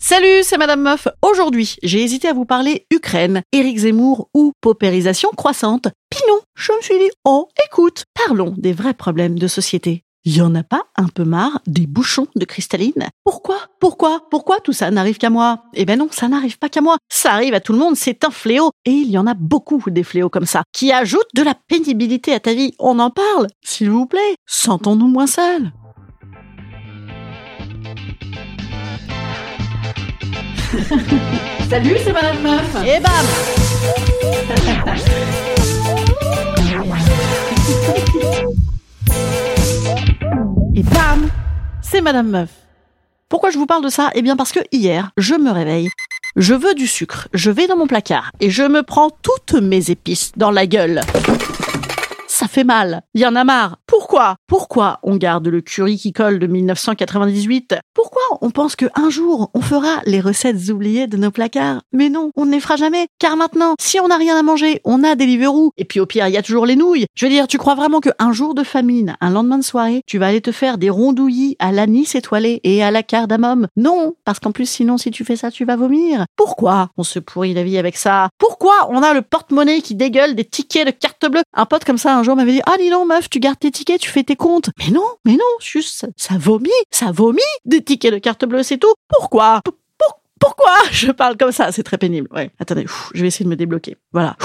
Salut, c'est Madame Meuf. Aujourd'hui, j'ai hésité à vous parler Ukraine, Éric Zemmour ou paupérisation croissante. Puis non, je me suis dit, oh, écoute, parlons des vrais problèmes de société. Y en a pas un peu marre des bouchons de cristalline? Pourquoi? Pourquoi? Pourquoi tout ça n'arrive qu'à moi? Eh ben non, ça n'arrive pas qu'à moi. Ça arrive à tout le monde, c'est un fléau. Et il y en a beaucoup des fléaux comme ça, qui ajoutent de la pénibilité à ta vie. On en parle, s'il vous plaît. Sentons-nous moins seuls. Salut, c'est Madame Meuf. Et bam Et bam C'est Madame Meuf. Pourquoi je vous parle de ça? Eh bien parce que hier, je me réveille. Je veux du sucre. Je vais dans mon placard et je me prends toutes mes épices dans la gueule ça fait mal. Y en a marre. Pourquoi? Pourquoi on garde le curry qui colle de 1998 Pourquoi on pense que un jour on fera les recettes oubliées de nos placards? Mais non, on ne les fera jamais. Car maintenant, si on n'a rien à manger, on a des Deliveroo. Et puis au pire, il y a toujours les nouilles. Je veux dire, tu crois vraiment qu'un jour de famine, un lendemain de soirée, tu vas aller te faire des rondouillis à l'anis étoilé et à la cardamome? Non, parce qu'en plus, sinon, si tu fais ça, tu vas vomir. Pourquoi on se pourrit la vie avec ça? Pourquoi on a le porte-monnaie qui dégueule des tickets de carte bleue? Un pote comme ça, un m'avait dit ah dis donc meuf tu gardes tes tickets tu fais tes comptes mais non mais non juste ça, vomit ça vomit des tickets de carte bleue c'est tout. Pourquoi? Pourquoi je parle comme ça? C'est très pénible ouais. Attendez je vais essayer de me débloquer. Voilà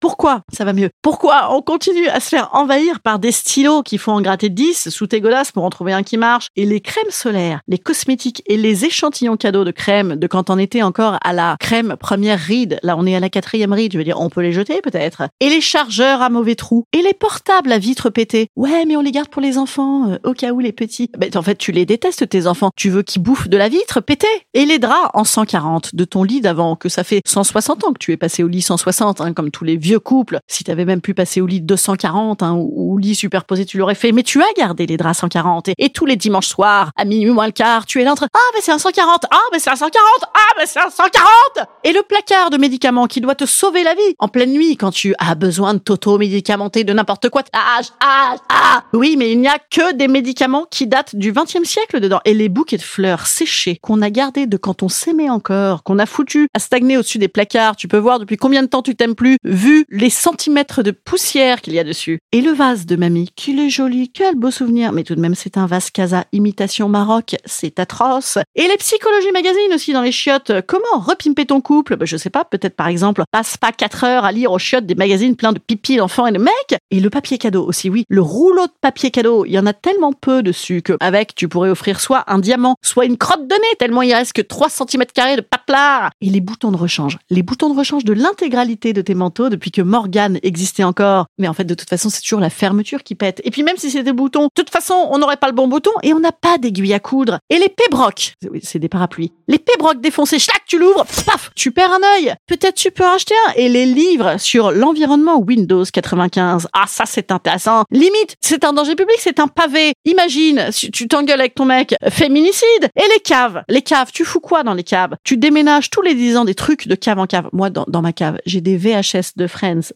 pourquoi Ça va mieux? Pourquoi on continue à se faire envahir par des stylos qui font en gratter 10 sous tes godasses pour en trouver un qui marche? Et les crèmes solaires, les cosmétiques et les échantillons cadeaux de crème de quand on était encore à la crème première ride. Là, on est à la quatrième ride. Je veux dire, on peut les jeter peut-être. Et les chargeurs à mauvais trous et les portables à vitre pétée. Ouais, mais on les garde pour les enfants, euh, au cas où les petits. Ben, en fait, tu les détestes tes enfants. Tu veux qu'ils bouffent de la vitre pétée? Et les draps en 140 de ton lit d'avant que ça fait 160 ans que tu es passé au lit 160, hein, comme tous les vieux vieux couple, si t'avais même pu passer au lit 240 hein, ou, au lit superposé, tu l'aurais fait. Mais tu as gardé les draps 140 et, tous les dimanches soirs, à minuit moins le quart, tu es là entre ah mais c'est un 140, ah mais c'est un 140, ah mais c'est un 140 et le placard de médicaments qui doit te sauver la vie en pleine nuit quand tu as besoin de t'auto-médicamenter de n'importe quoi. Ah, ah, ah. Oui, mais il n'y a que des médicaments qui datent du 20e siècle dedans et les bouquets de fleurs séchés qu'on a gardés de quand on s'aimait encore, qu'on a foutu à stagner au-dessus des placards. Tu peux voir depuis combien de temps tu t'aimes plus, vu les centimètres de poussière qu'il y a dessus. Et le vase de mamie, qu'il est joli, quel beau souvenir. Mais tout de même, c'est un vase Casa imitation Maroc, c'est atroce. Et les psychologies magazines aussi dans les chiottes. Comment repimper ton couple? Bah, Je sais pas, peut-être par exemple, passe pas 4 heures à lire aux chiottes des magazines pleins de pipi d'enfants et de mecs. Et le papier cadeau aussi, oui. Le rouleau de papier cadeau, il y en a tellement peu dessus que avec, tu pourrais offrir soit un diamant, soit une crotte de nez, tellement il reste que 3 cm de paplard. Et les boutons de rechange. Les boutons de rechange de l'intégralité de tes manteaux depuis que Morgane existait encore. Mais en fait, de toute façon, c'est toujours la fermeture qui pète. Et puis même si c'était le bouton, de toute façon, on n'aurait pas le bon bouton et on n'a pas d'aiguille à coudre. Et les pébrocs, c'est des parapluies. Les pébrocs défoncés, chaque tu l'ouvres, paf, tu perds un œil. Peut-être tu peux en acheter un. Et les livres sur l'environnement Windows 95. Ah, ça, c'est intéressant. Limite, c'est un danger public, c'est un pavé. Imagine, si tu t'engueules avec ton mec, féminicide. Et les caves. Les caves, tu fous quoi dans les caves? Tu déménages tous les 10 ans des trucs de cave en cave. Moi, dans, dans ma cave, j'ai des VHS de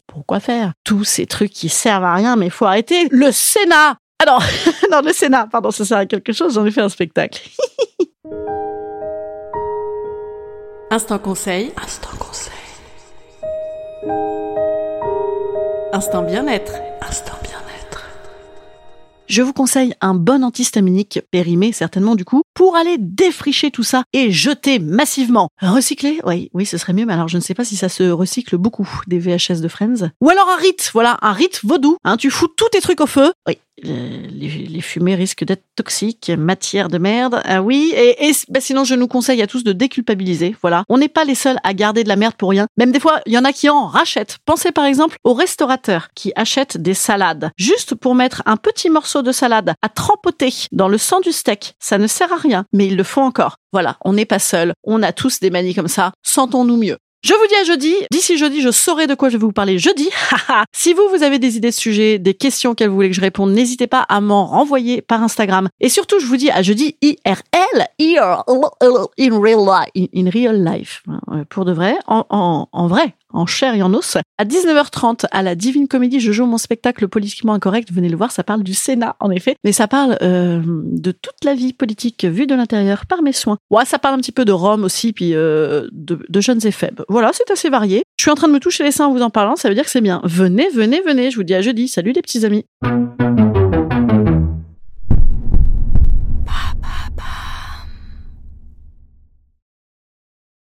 Pourquoi faire? Tous ces trucs qui servent à rien, mais faut arrêter. Le Sénat Ah non, non, le Sénat, pardon, ça sert à quelque chose, j'en ai fait un spectacle. Instant conseil. Instant conseil. Instant bien-être. Je vous conseille un bon antihistaminique, périmé certainement du coup, pour aller défricher tout ça et jeter massivement. Recycler Oui, oui, ce serait mieux, mais alors je ne sais pas si ça se recycle beaucoup, des VHS de Friends. Ou alors un rite, voilà, un rite vaudou. Hein, tu fous tous tes trucs au feu. Oui, les, les, fumées risquent d'être toxiques, matière de merde. Ah oui, et, et bah, sinon je nous conseille à tous de déculpabiliser. Voilà, on n'est pas les seuls à garder de la merde pour rien. Même des fois, il y en a qui en rachètent. Pensez par exemple aux restaurateurs qui achètent des salades juste pour mettre un petit morceau de salade à trempoter dans le sang du steak. Ça ne sert à rien, mais ils le font encore. Voilà, on n'est pas seuls. On a tous des manies comme ça. Sentons-nous mieux. Je vous dis à jeudi. D'ici jeudi, je saurai de quoi je vais vous parler jeudi. si vous, vous avez des idées de sujets, des questions vous voulez que je réponde, n'hésitez pas à m'en renvoyer par Instagram. Et surtout, je vous dis à jeudi IRL, in real life, in real life, pour de vrai, en, en, en vrai, en chair et en os. À 19h30, à la Divine Comédie, je joue mon spectacle politiquement incorrect. Venez le voir, ça parle du Sénat, en effet. Mais ça parle euh, de toute la vie politique vue de l'intérieur par mes soins. Ouais, ça parle un petit peu de Rome aussi, puis euh, de, de jeunes et faibles. Voilà, c'est assez varié. Je suis en train de me toucher les seins en vous en parlant, ça veut dire que c'est bien. Venez, venez, venez. Je vous dis à jeudi. Salut les petits amis.